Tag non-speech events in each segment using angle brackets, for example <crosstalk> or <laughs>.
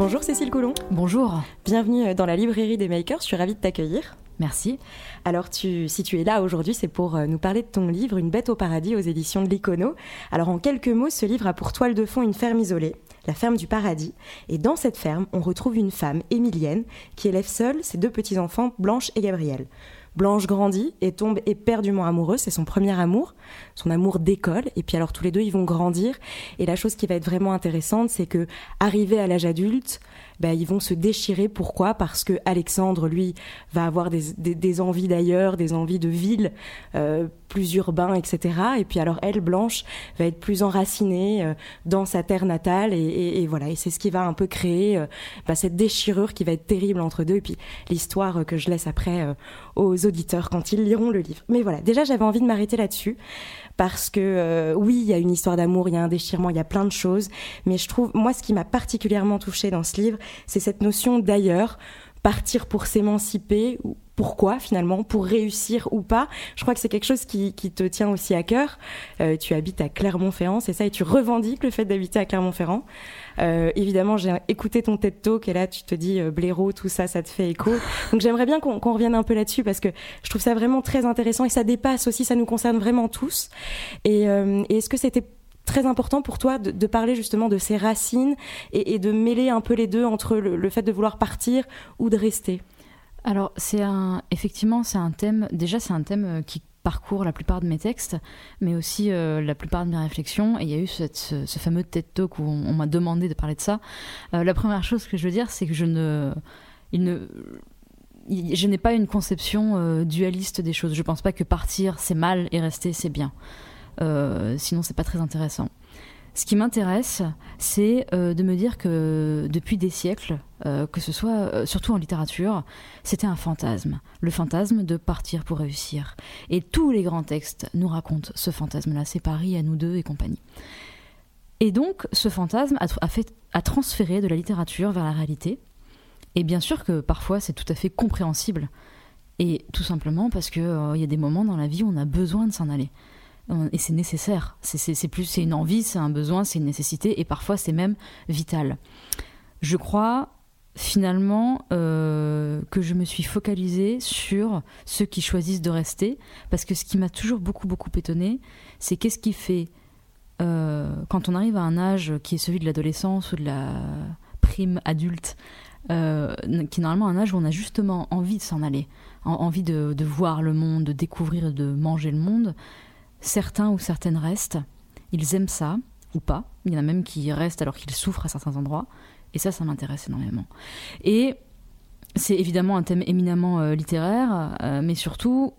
Bonjour Cécile Coulon. Bonjour. Bienvenue dans la librairie des makers, je suis ravie de t'accueillir. Merci. Alors, tu, si tu es là aujourd'hui, c'est pour euh, nous parler de ton livre Une bête au paradis aux éditions de l'Icono. Alors, en quelques mots, ce livre a pour toile de fond une ferme isolée, la ferme du paradis. Et dans cette ferme, on retrouve une femme, Émilienne, qui élève seule ses deux petits-enfants, Blanche et Gabriel. Blanche grandit et tombe éperdument amoureuse, c'est son premier amour, son amour d'école. Et puis alors tous les deux, ils vont grandir. Et la chose qui va être vraiment intéressante, c'est que arrivé à l'âge adulte, bah, ils vont se déchirer. Pourquoi? Parce que Alexandre, lui, va avoir des, envies d'ailleurs, des envies de ville, euh, plus urbain, etc. Et puis alors elle, Blanche, va être plus enracinée euh, dans sa terre natale. Et, voilà, et c'est ce qui va un peu créer euh, bah, cette déchirure qui va être terrible entre deux. Et puis l'histoire que je laisse après aux auditeurs quand ils liront le livre. Mais voilà, déjà j'avais envie de m'arrêter là-dessus parce que euh, oui, il y a une histoire d'amour, il y a un déchirement, il y a plein de choses, mais je trouve, moi, ce qui m'a particulièrement touchée dans ce livre, c'est cette notion d'ailleurs, partir pour s'émanciper, pourquoi finalement, pour réussir ou pas. Je crois que c'est quelque chose qui, te tient aussi à cœur. Euh, tu habites à Clermont-Ferrand, c'est ça, et tu revendiques le fait d'habiter à Clermont-Ferrand. Euh, évidemment, j'ai écouté ton TED Talk et là, tu te dis euh, blaireau, tout ça, ça te fait écho. Donc j'aimerais bien qu'on revienne un peu là-dessus parce que je trouve ça vraiment très intéressant et ça dépasse aussi, ça nous concerne vraiment tous. Et, est-ce que c'était très important pour toi de, parler justement de ces racines et, de mêler un peu les deux entre le fait de vouloir partir ou de rester alors, c'est un, effectivement, c'est un thème, déjà, c'est un thème euh, qui parcourt la plupart de mes textes, mais aussi euh, la plupart de mes réflexions. Et il y a eu ce, fameux TED Talk où on, m'a demandé de parler de ça. Euh, la première chose que je veux dire, c'est que je ne, je n'ai pas une conception dualiste des choses. Je ne pense pas que partir c'est mal et rester c'est bien. Sinon, c'est pas très intéressant. Ce qui m'intéresse, c'est euh, de me dire que depuis des siècles, euh, que ce soit euh, surtout en littérature, c'était un fantasme, le fantasme de partir pour réussir. Et tous les grands textes nous racontent ce fantasme-là, c'est Paris à nous deux et compagnie. Et donc, ce fantasme a, transféré de la littérature vers la réalité. Et bien sûr que parfois, c'est tout à fait compréhensible. Et tout simplement parce qu'il y a des moments dans la vie où on a besoin de s'en aller et c'est nécessaire. C'est plus c'est une envie, c'est un besoin, c'est une nécessité et parfois c'est même vital. Je crois finalement euh, que je me suis focalisée sur ceux qui choisissent de rester parce que ce qui m'a toujours beaucoup beaucoup étonné, c'est qu'est-ce qui fait euh, quand on arrive à un âge qui est celui de l'adolescence ou de la prime adulte, euh, qui est normalement un âge où on a justement envie de s'en aller, envie de, de, voir le monde, de découvrir, de manger le monde certains ou certaines restent, ils aiment ça ou pas. Il y en a même qui restent alors qu'ils souffrent à certains endroits. Et ça, ça m'intéresse énormément. Et c'est évidemment un thème éminemment euh, littéraire, euh, mais surtout,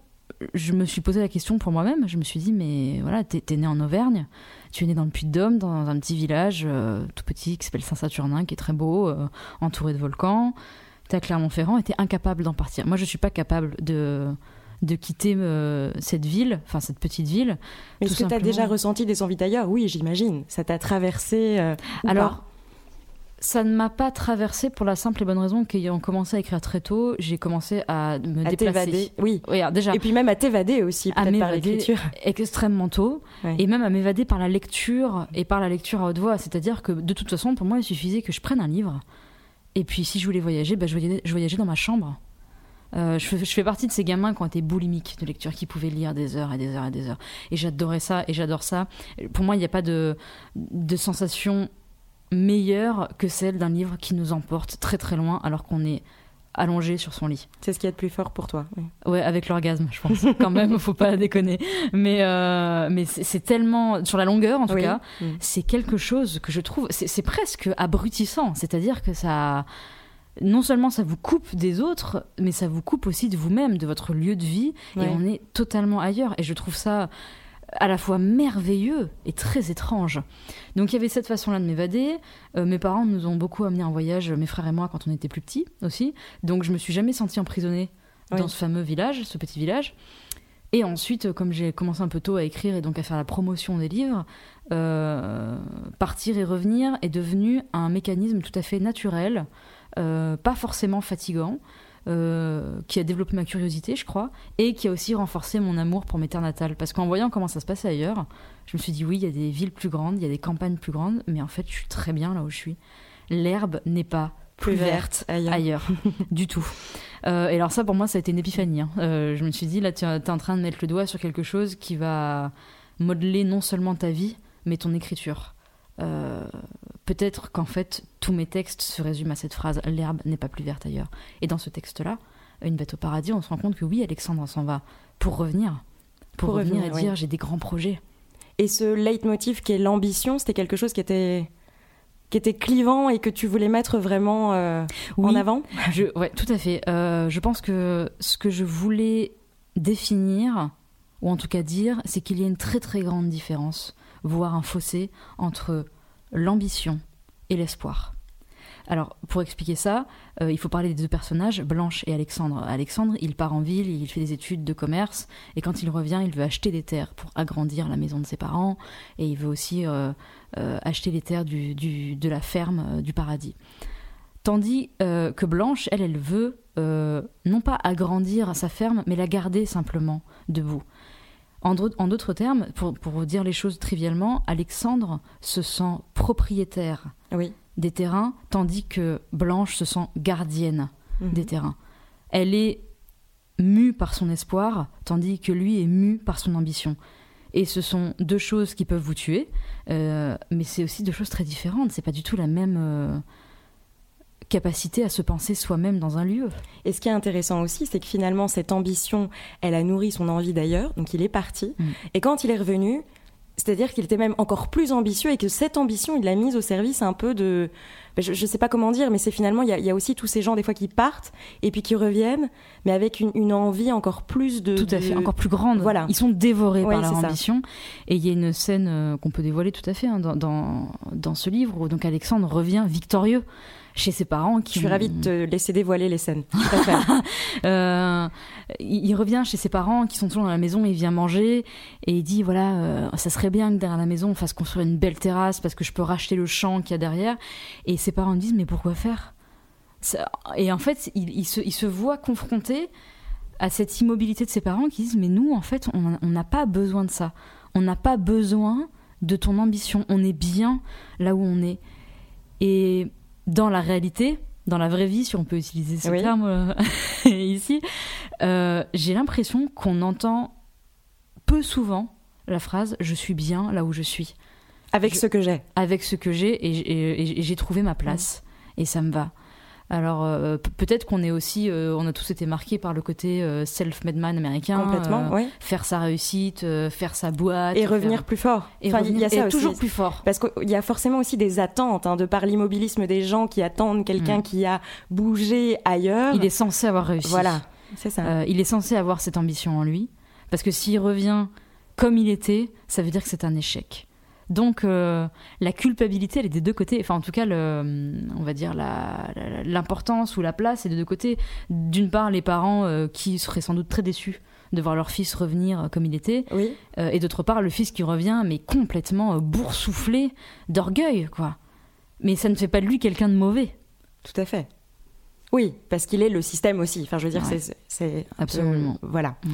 je me suis posé la question pour moi-même. Je me suis dit, mais voilà, t'es es né en Auvergne, tu es né dans le Puy-de-Dôme, dans un petit village euh, tout petit qui s'appelle Saint-Saturnin, qui est très beau, entouré de volcans. T'es à Clermont-Ferrand et t'es incapable d'en partir. Moi, je suis pas capable de de quitter euh, cette ville, enfin cette petite ville. Mais est-ce que tu as déjà ressenti des envies d'ailleurs? Oui, j'imagine. Ça t'a traversé euh, Alors, ça ne m'a pas traversé pour la simple et bonne raison qu'ayant commencé à écrire très tôt, j'ai commencé à me déplacer. Oui, déjà. Et puis même à t'évader aussi, peut-être par l'écriture. <laughs> Extrêmement tôt. Et même à m'évader par la lecture et par la lecture à haute voix. C'est-à-dire que de toute façon, pour moi, il suffisait que je prenne un livre. Et puis si je voulais voyager, je, voyageais, je voyageais dans ma chambre. Euh, je, fais partie de ces gamins qui ont été boulimiques de lecture, qui pouvaient lire des heures et des heures et des heures. Et j'adorais ça, et j'adore ça. Pour moi, il n'y a pas de, de sensation meilleure que celle d'un livre qui nous emporte très très loin alors qu'on est allongé sur son lit. C'est ce qui est de plus fort pour toi. Oui. Ouais, avec l'orgasme, je pense. <laughs> Quand même, faut pas déconner. Mais euh, mais c'est tellement sur la longueur en tout cas, mm. c'est quelque chose que je trouve c'est presque abrutissant. C'est-à-dire que ça non seulement ça vous coupe des autres, mais ça vous coupe aussi de vous-même, de votre lieu de vie, et on est totalement ailleurs. Et je trouve ça à la fois merveilleux et très étrange. Donc il y avait cette façon-là de m'évader. Euh, mes parents nous ont beaucoup amené en voyage, mes frères et moi, quand on était plus petits aussi. Donc je me suis jamais sentie emprisonnée dans ce fameux village, ce petit village. Et ensuite, comme j'ai commencé un peu tôt à écrire et donc à faire la promotion des livres, euh, partir et revenir est devenu un mécanisme tout à fait naturel, euh, pas forcément fatigant, euh, qui a développé ma curiosité, je crois, et qui a aussi renforcé mon amour pour mes terres natales. Parce qu'en voyant comment ça se passait ailleurs, je me suis dit oui, il y a des villes plus grandes, il y a des campagnes plus grandes, mais en fait, je suis très bien là où je suis. L'herbe n'est pas plus, verte, ailleurs, <laughs> du tout. Euh, et alors ça, pour moi, ça a été une épiphanie. Hein. Euh, je me suis dit, là, tu es en train de mettre le doigt sur quelque chose qui va modeler non seulement ta vie, mais ton écriture. Euh, peut-être qu'en fait, tous mes textes se résument à cette phrase l'herbe n'est pas plus verte ailleurs. Et dans ce texte-là, Une bête au paradis, on se rend compte que oui, Alexandre s'en va pour revenir. Pour, revenir, et dire j'ai des grands projets. Et ce leitmotiv qui est l'ambition, c'était quelque chose qui était qui était clivant et que tu voulais mettre vraiment euh, en avant? Je, Ouais, tout à fait. Euh, je pense que ce que je voulais définir, ou en tout cas dire, c'est qu'il y a une très très grande différence voire un fossé entre l'ambition et l'espoir. Alors, pour expliquer ça, euh, il faut parler des deux personnages, Blanche et Alexandre. Alexandre, il part en ville, il fait des études de commerce, et quand il revient, il veut acheter des terres pour agrandir la maison de ses parents, et il veut aussi euh, euh, acheter les terres de la ferme du paradis. Tandis que Blanche, elle, elle veut non pas agrandir sa ferme, mais la garder simplement debout. En d'autres termes, pour, dire les choses trivialement, Alexandre se sent propriétaire des terrains, tandis que Blanche se sent gardienne mhm. des terrains. Elle est mue par son espoir, tandis que lui est mu par son ambition. Et ce sont deux choses qui peuvent vous tuer, euh, mais c'est aussi deux choses très différentes. C'est pas du tout la même. Euh, capacité à se penser soi-même dans un lieu. Et ce qui est intéressant aussi, c'est que finalement, cette ambition, elle a nourri son envie d'ailleurs, donc il est parti. Mm. Et quand il est revenu, c'est-à-dire qu'il était même encore plus ambitieux et que cette ambition, il l'a mise au service un peu de... Ben, je ne sais pas comment dire, mais c'est finalement, il y, a aussi tous ces gens des fois qui partent et puis qui reviennent, mais avec une, envie encore plus de... Tout à fait, encore plus grande. Voilà. Ils sont dévorés par leur ambition. Et il y a une scène euh, qu'on peut dévoiler tout à fait hein, dans, dans, dans, ce livre où donc Alexandre revient victorieux chez ses parents. Qui je suis ravie de te laisser dévoiler les scènes. <laughs> euh, il, revient chez ses parents qui sont toujours dans la maison, il vient manger et il dit voilà, euh, ça serait bien que derrière la maison on fasse construire une belle terrasse parce que je peux racheter le champ qu'il y a derrière. Et ses parents disent mais pourquoi faire? Et en fait, il, il, se, il se voit confronté à cette immobilité de ses parents qui disent mais nous en fait on n'a pas besoin de ça. On n'a pas besoin de ton ambition. On est bien là où on est. Et dans la réalité, dans la vraie vie, si on peut utiliser ce terme euh, <laughs> ici, euh, j'ai l'impression qu'on entend peu souvent la phrase je suis bien là où je suis. Avec ce que j'ai. Avec ce que j'ai et, j'ai trouvé ma place et ça me va. Alors euh, peut-être qu'on est aussi, euh, on a tous été marqués par le côté euh, self-made man américain, complètement, faire sa réussite, faire sa boîte et revenir plus fort. Et il y a ça toujours plus fort. Parce qu'il y a forcément aussi des attentes hein, de par l'immobilisme des gens qui attendent quelqu'un mm. qui a bougé ailleurs. Il est censé avoir réussi. Voilà, c'est ça. il est censé avoir cette ambition en lui, parce que s'il revient comme il était, ça veut dire que c'est un échec. Donc euh, la culpabilité, elle est des deux côtés. Enfin, en tout cas, le, on va dire l'importance ou la place est des deux côtés. D'une part, les parents euh, qui seraient sans doute très déçus de voir leur fils revenir comme il était, oui. Euh, et d'autre part, le fils qui revient mais complètement boursouflé d'orgueil, quoi. Mais ça ne fait pas de lui quelqu'un de mauvais. Tout à fait. Oui, parce qu'il est le système aussi. Enfin, je veux dire, c'est absolument voilà. Mm.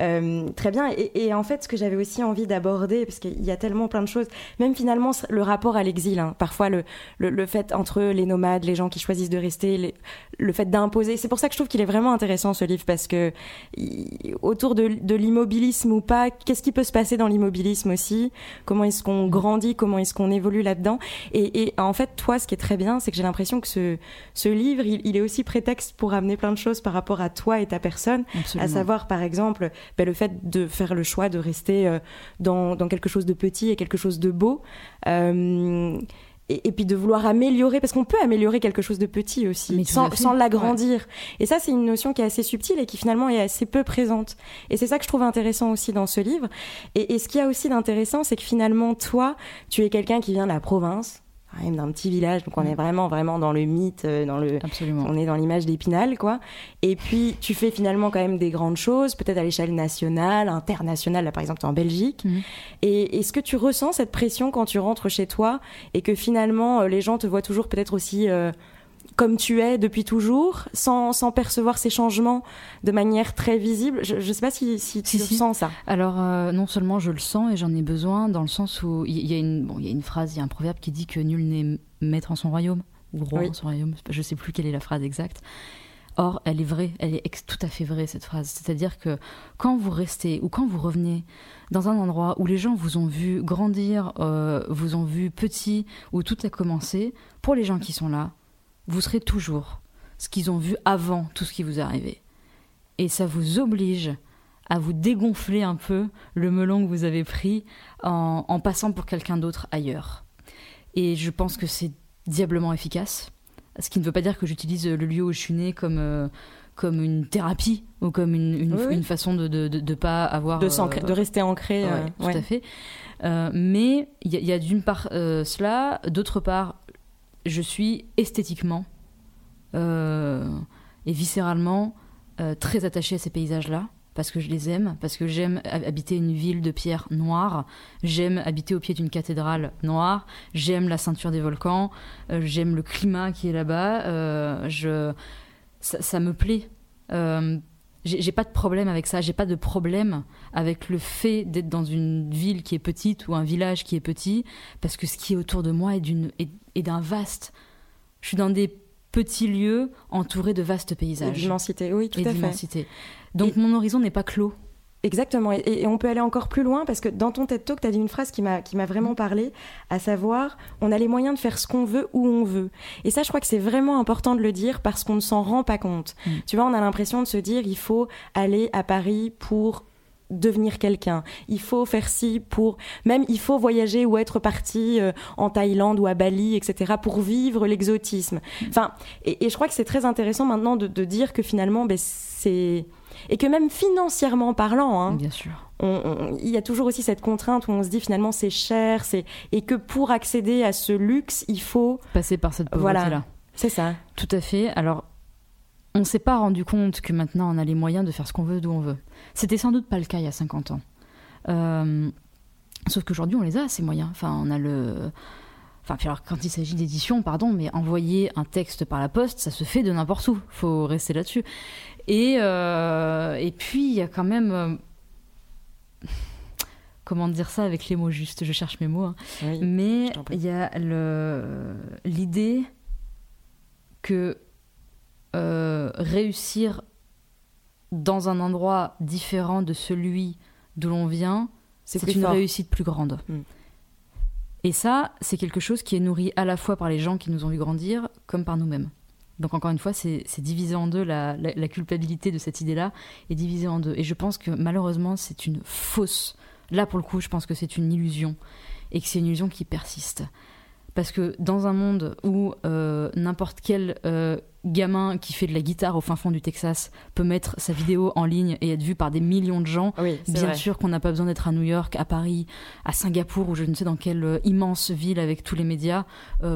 Euh, très bien. Et, en fait, ce que j'avais aussi envie d'aborder, parce qu'il y a tellement plein de choses, même finalement le rapport à l'exil. Hein. Parfois, le, le, fait entre les nomades, les gens qui choisissent de rester, le fait d'imposer. C'est pour ça que je trouve qu'il est vraiment intéressant ce livre, parce que autour de, de l'immobilisme ou pas, qu'est-ce qui peut se passer dans l'immobilisme aussi? Comment est-ce qu'on grandit? Comment est-ce qu'on évolue là-dedans? Et, en fait, toi, ce qui est très bien, c'est que j'ai l'impression que ce, ce livre, il est aussi prétexte pour amener plein de choses par rapport à toi et ta personne, à savoir par exemple ben, le fait de faire le choix de rester euh, dans, dans, quelque chose de petit et quelque chose de beau. Euh, et, puis de vouloir améliorer, parce qu'on peut améliorer quelque chose de petit aussi, sans, sans l'agrandir. Et ça, c'est une notion qui est assez subtile et qui finalement est assez peu présente. Et c'est ça que je trouve intéressant aussi dans ce livre. Et, et ce qu'il y a aussi d'intéressant, c'est que finalement, toi, tu es quelqu'un qui vient de la province, même d'un petit village, donc on est mm. vraiment vraiment dans le mythe, euh, dans le, on est dans l'image d'Épinal, quoi. Et puis tu fais finalement quand même des grandes choses, peut-être à l'échelle nationale, internationale, là par exemple en Belgique. Mm. Et est-ce que tu ressens cette pression quand tu rentres chez toi et que finalement euh, les gens te voient toujours peut-être aussi euh, comme tu es depuis toujours, sans, sans, percevoir ces changements de manière très visible. Je ne sais pas si, si tu sens ça. Alors, euh, non seulement je le sens et j'en ai besoin, dans le sens où il y, a une, bon, y a une phrase, il y a un proverbe qui dit que nul n'est maître en son royaume, ou roi en son royaume, je ne sais plus quelle est la phrase exacte. Or, elle est vraie, elle est tout à fait vraie, cette phrase. C'est-à-dire que quand vous restez ou quand vous revenez dans un endroit où les gens vous ont vu grandir, euh, vous ont vu petit, où tout a commencé, pour les gens qui sont là, vous serez toujours ce qu'ils ont vu avant tout ce qui vous est arrivé. Et ça vous oblige à vous dégonfler un peu le melon que vous avez pris en, passant pour quelqu'un d'autre ailleurs. Et je pense que c'est diablement efficace. Ce qui ne veut pas dire que j'utilise le lieu où je suis née comme, euh, comme une thérapie ou comme une, une, façon de ne de, de, pas avoir. De, euh, de rester ancré. Euh, tout à fait. mais il y a d'une part cela, d'autre part, je suis esthétiquement euh, et viscéralement euh, très attachée à ces paysages-là parce que je les aime, parce que j'aime habiter une ville de pierre noire, j'aime habiter au pied d'une cathédrale noire, j'aime la ceinture des volcans, euh, j'aime le climat qui est là-bas, je... Ça, me plaît. J'ai pas de problème avec ça, j'ai pas de problème avec le fait d'être dans une ville qui est petite ou un village qui est petit, parce que ce qui est autour de moi est d'une d'un vaste. Je suis dans des petits lieux entourés de vastes paysages. D'immensité, oui, tout et à fait. Donc mon horizon n'est pas clos. Exactement, et, on peut aller encore plus loin parce que dans ton TED Talk, tu as dit une phrase qui m'a vraiment mm. parlé, à savoir, on a les moyens de faire ce qu'on veut où on veut. Et ça, je crois que c'est vraiment important de le dire parce qu'on ne s'en rend pas compte. Mm. Tu vois, on a l'impression de se dire, il faut aller à Paris pour devenir quelqu'un. Il faut faire ci pour... Même il faut voyager ou être parti euh, en Thaïlande ou à Bali, etc. pour vivre l'exotisme. Enfin, et, je crois que c'est très intéressant maintenant de, dire que finalement, ben, c'est... Et que même financièrement parlant, hein, Bien sûr. il y a toujours aussi cette contrainte où on se dit finalement c'est cher, c'est et que pour accéder à ce luxe, il faut passer par cette pauvreté-là. Voilà, c'est ça. Tout à fait. Alors on ne s'est pas rendu compte que maintenant on a les moyens de faire ce qu'on veut d'où on veut. C'était sans doute pas le cas il y a 50 ans. Euh, sauf qu'aujourd'hui on les a ces moyens. Enfin, on a le. Enfin, alors quand il s'agit d'édition, pardon, mais envoyer un texte par la poste, ça se fait de n'importe où. Faut rester là-dessus. Et, euh, et puis il y a quand même. Euh, comment dire ça avec les mots justes Je cherche mes mots. Hein. mais il y a l'idée que euh, réussir dans un endroit différent de celui d'où l'on vient, c'est une réussite plus grande. Hmm. Et ça, c'est quelque chose qui est nourri à la fois par les gens qui nous ont vu grandir, comme par nous-mêmes. Donc encore une fois, c'est divisé en deux, la, culpabilité de cette idée-là est divisée en deux. Et je pense que malheureusement, c'est une fausse. Là, pour le coup, je pense que c'est une illusion. Et que c'est une illusion qui persiste. Parce que dans un monde où euh, n'importe quel euh, gamin qui fait de la guitare au fin fond du Texas peut mettre sa vidéo en ligne et être vu par des millions de gens, bien sûr qu'on n'a pas besoin d'être à New York, à Paris, à Singapour ou je ne sais dans quelle euh, immense ville avec tous les médias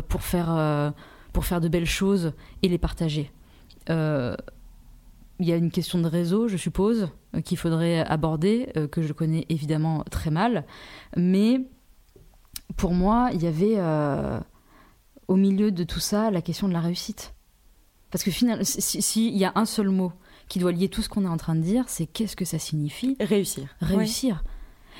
pour, faire, pour faire de belles choses et les partager. Il y a une question de réseau, je suppose, qu'il faudrait aborder, que je connais évidemment très mal, mais pour moi, il y avait euh, au milieu de tout ça la question de la réussite. Parce que finalement, s'il y a un seul mot qui doit lier tout ce qu'on est en train de dire, c'est qu'est-ce que ça signifie? Réussir. Réussir.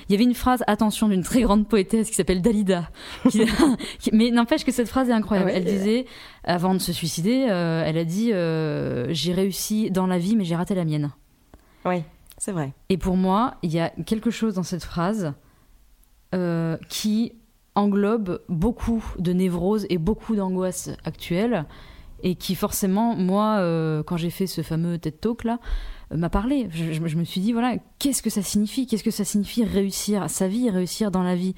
Il y avait une phrase, attention, d'une très grande poétesse qui s'appelle Dalida. <laughs> <laughs> mais n'empêche que cette phrase est incroyable. elle disait, avant de se suicider, euh, elle a dit euh, J'ai réussi dans la vie, mais j'ai raté la mienne. Oui, c'est vrai. Et pour moi, il y a quelque chose dans cette phrase qui englobe beaucoup de névroses et beaucoup d'angoisses actuelles et qui forcément, moi, euh, quand j'ai fait ce fameux TED Talk là, euh, m'a parlé. Je, me suis dit, voilà, qu'est-ce que ça signifie? Qu'est-ce que ça signifie réussir sa vie, réussir dans la vie?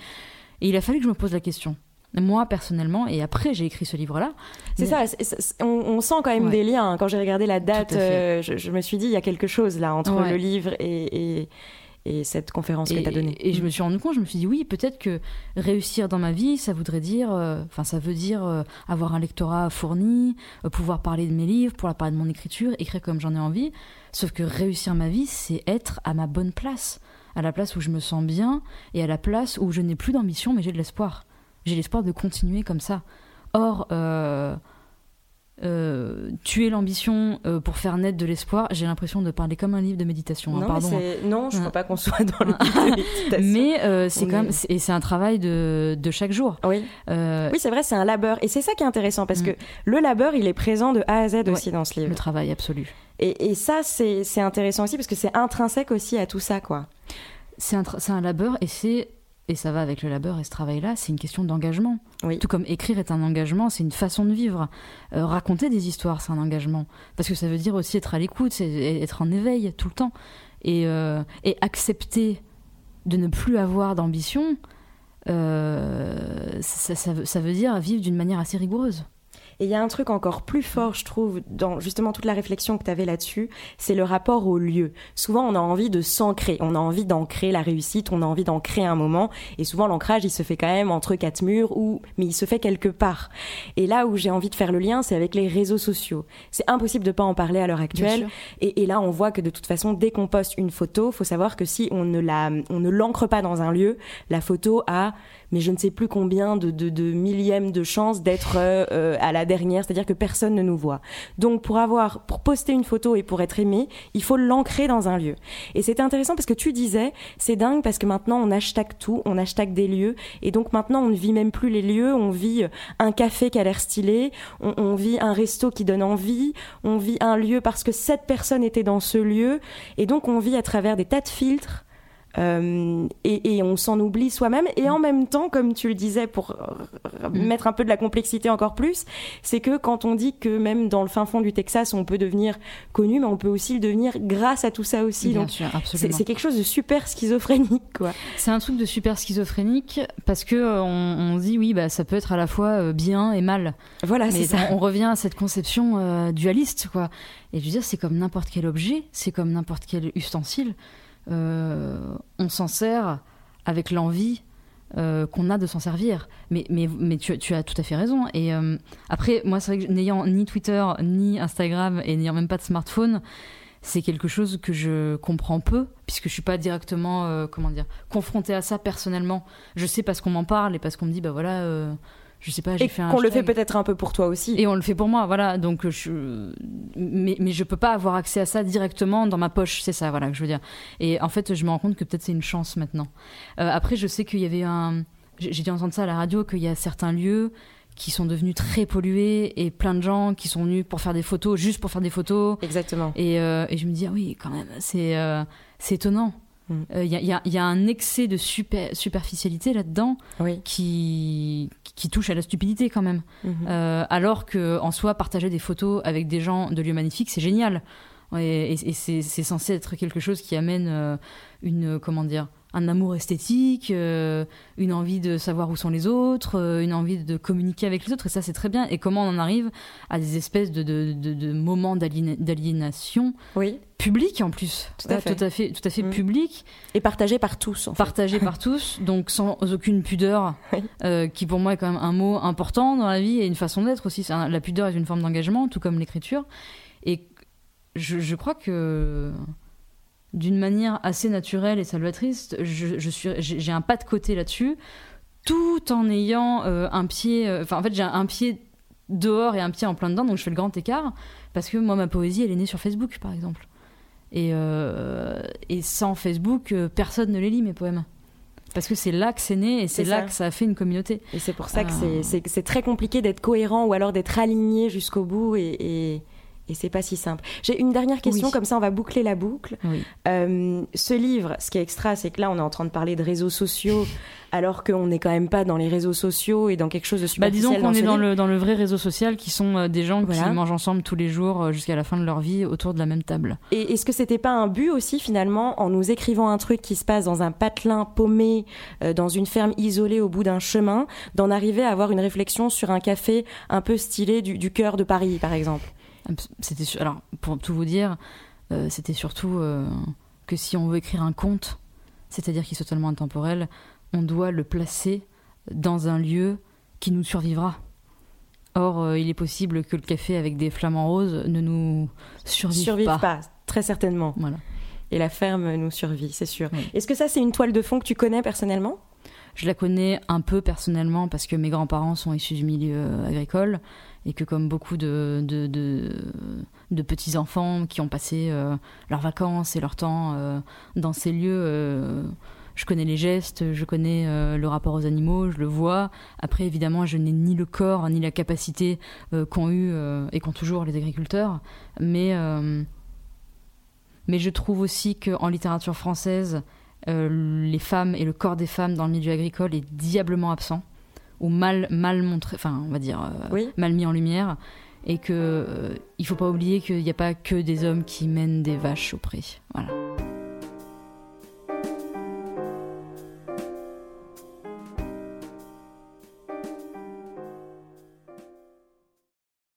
Et il a fallu que je me pose la question. moi personnellement, et après j'ai écrit ce livre-là. C'est ça, on, sent quand même des liens. Quand j'ai regardé la date, euh, je, me suis dit, il y a quelque chose là entre le livre et, et, cette conférence que tu as donnée. Et, je me suis rendu compte, je me suis dit, oui, peut-être que réussir dans ma vie, ça voudrait dire, euh, enfin, ça veut dire euh, avoir un lectorat fourni, pouvoir parler de mes livres, pouvoir parler de mon écriture, écrire comme j'en ai envie. Sauf que réussir ma vie, c'est être à ma bonne place à la place où je me sens bien et à la place où je n'ai plus d'ambition mais j'ai de l'espoir j'ai l'espoir de continuer comme ça. Or, euh, euh, tuer l'ambition euh, pour faire naître de l'espoir, j'ai l'impression de parler comme un livre de méditation. Hein, non, pardon. non, je ne veux pas qu'on soit dans le livre de méditation. Mais c'est quand même, et c'est un travail de, de chaque jour. Oui, oui c'est vrai, c'est un labeur. Et c'est ça qui est intéressant, parce mm. que le labeur, il est présent de A à Z aussi dans ce livre. Le travail absolu. Et, et ça, c'est intéressant aussi, parce que c'est intrinsèque aussi à tout ça, quoi. C'est un, un labeur, et c'est et ça va avec le labeur et ce travail-là, c'est une question d'engagement. Tout comme écrire est un engagement, c'est une façon de vivre. Euh, raconter des histoires, c'est un engagement. Parce que ça veut dire aussi être à l'écoute, c'est être en éveil tout le temps. Et, euh, et accepter de ne plus avoir d'ambition, euh, ça, ça, veut dire vivre d'une manière assez rigoureuse. Et il y a un truc encore plus fort, je trouve, dans justement toute la réflexion que tu avais là-dessus, c'est le rapport au lieu. Souvent, on a envie de s'ancrer, on a envie d'ancrer la réussite, on a envie d'ancrer un moment, et souvent l'ancrage, il se fait quand même entre quatre murs, ou mais il se fait quelque part. Et là où j'ai envie de faire le lien, c'est avec les réseaux sociaux. C'est impossible de pas en parler à l'heure actuelle. Et, et, là, on voit que de toute façon, dès qu'on poste une photo, faut savoir que si on ne la, on ne l'ancre pas dans un lieu, la photo a mais je ne sais plus combien de, de, millièmes de chance d'être euh, euh, à la dernière, c'est-à-dire que personne ne nous voit. Donc pour avoir, pour poster une photo et pour être aimé, il faut l'ancrer dans un lieu. Et c'était intéressant parce que tu disais, c'est dingue parce que maintenant on hashtag tout, on hashtag des lieux, et donc maintenant on ne vit même plus les lieux, on vit un café qui a l'air stylé, on, on vit un resto qui donne envie, on vit un lieu parce que cette personne était dans ce lieu, et donc on vit à travers des tas de filtres euh, et, et, on s'en oublie soi-même. Et en même temps, comme tu le disais, pour mm. mettre un peu de la complexité encore plus, c'est que quand on dit que même dans le fin fond du Texas, on peut devenir connu, mais on peut aussi le devenir grâce à tout ça aussi. Bien Donc, sûr, absolument. C'est quelque chose de super schizophrénique, quoi. C'est un truc de super schizophrénique parce que euh, on, on, dit oui, bah ça peut être à la fois euh, bien et mal. Voilà, c'est ça. On, revient à cette conception euh, dualiste, quoi. Et je veux dire, c'est comme n'importe quel objet, c'est comme n'importe quel ustensile. Euh, on s'en sert avec l'envie euh, qu'on a de s'en servir. Mais, mais, mais tu, as tout à fait raison. Et euh, après, moi, c'est vrai que n'ayant ni Twitter, ni Instagram, et n'ayant même pas de smartphone, c'est quelque chose que je comprends peu, puisque je suis pas directement, comment dire, confrontée à ça personnellement. Je sais parce qu'on m'en parle et parce qu'on me dit, bah voilà je sais pas, j'ai fait un. Qu'on le fait peut-être un peu pour toi aussi. Et on le fait pour moi, voilà. Donc je, mais mais je peux pas avoir accès à ça directement dans ma poche, c'est ça, voilà que je veux dire. Et en fait, je me rends compte que peut-être c'est une chance maintenant. Euh, après, je sais qu'il y avait un, j'ai dû entendre ça à la radio, qu'il y a certains lieux qui sont devenus très pollués et plein de gens qui sont venus pour faire des photos, juste pour faire des photos. Exactement. Et, euh, et je me dis ah oui, quand même, c'est euh, c'est étonnant. Il euh, y, y, a, un excès de super, superficialité là-dedans qui, qui touche à la stupidité quand même. Mm-hmm. Euh, alors que en soi, partager des photos avec des gens de lieux magnifiques, c'est génial. Et, et c'est censé être quelque chose qui amène euh, une comment dire un amour esthétique, euh, une envie de savoir où sont les autres, euh, une envie de communiquer avec les autres, et ça c'est très bien. Et comment on en arrive à des espèces de, de, de, moments d'aliénation oui. public en plus, tout à fait, tout à fait, tout à fait mm. public. Et partagé par tous. En partagé par tous, donc sans aucune pudeur, <laughs> euh, qui pour moi est quand même un mot important dans la vie et une façon d'être aussi. la pudeur est une forme d'engagement, tout comme l'écriture. Et je, je crois que d'une manière assez naturelle et salvatrice. Je, je suis, j'ai un pas de côté là-dessus, tout en ayant euh, un pied. Euh, enfin, en fait, j'ai un pied dehors et un pied en plein dedans, donc je fais le grand écart. Parce que moi, ma poésie, elle est née sur Facebook, par exemple. Et, euh, et sans Facebook, personne ne les lit, mes poèmes. Parce que c'est là que c'est né et c'est là que ça a fait une communauté. Et c'est pour ça que c'est très compliqué d'être cohérent ou alors d'être aligné jusqu'au bout et, et c'est pas si simple. J'ai une dernière question, comme ça on va boucler la boucle. Euh, ce livre, ce qui est extra, c'est que là on est en train de parler de réseaux sociaux, <laughs> alors qu'on n'est quand même pas dans les réseaux sociaux et dans quelque chose de super. Bah, disons qu'on est dans le, dans le vrai réseau social, qui sont euh, des gens qui mangent ensemble tous les jours euh, jusqu'à la fin de leur vie autour de la même table. Et est-ce que c'était pas un but aussi finalement, en nous écrivant un truc qui se passe dans un patelin paumé, dans une ferme isolée au bout d'un chemin, d'en arriver à avoir une réflexion sur un café un peu stylé du, du cœur de Paris, par exemple? C'était alors pour tout vous dire, euh, c'était surtout euh, que si on veut écrire un conte, c'est-à-dire qu'il soit totalement intemporel, on doit le placer dans un lieu qui nous survivra. Or, euh, il est possible que le café avec des flamants roses ne nous survive, pas. Très certainement. Voilà. Et la ferme nous survit, c'est sûr. Est-ce que ça, c'est une toile de fond que tu connais personnellement? Je la connais un peu personnellement parce que mes grands-parents sont issus du milieu agricole et que comme beaucoup de, de, de, petits-enfants qui ont passé euh, leurs vacances et leur temps euh, dans ces lieux, euh, je connais les gestes, je connais le rapport aux animaux, je le vois. Après, évidemment, je n'ai ni le corps ni la capacité qu'ont eu et qu'ont toujours les agriculteurs, mais, mais je trouve aussi qu'en littérature française, les femmes et le corps des femmes dans le milieu agricole est diablement absent ou mal, mal montré, enfin, on va dire, euh, mal mis en lumière. Et que euh, il faut pas oublier qu'il n'y a pas que des hommes qui mènent des vaches au pré. Voilà.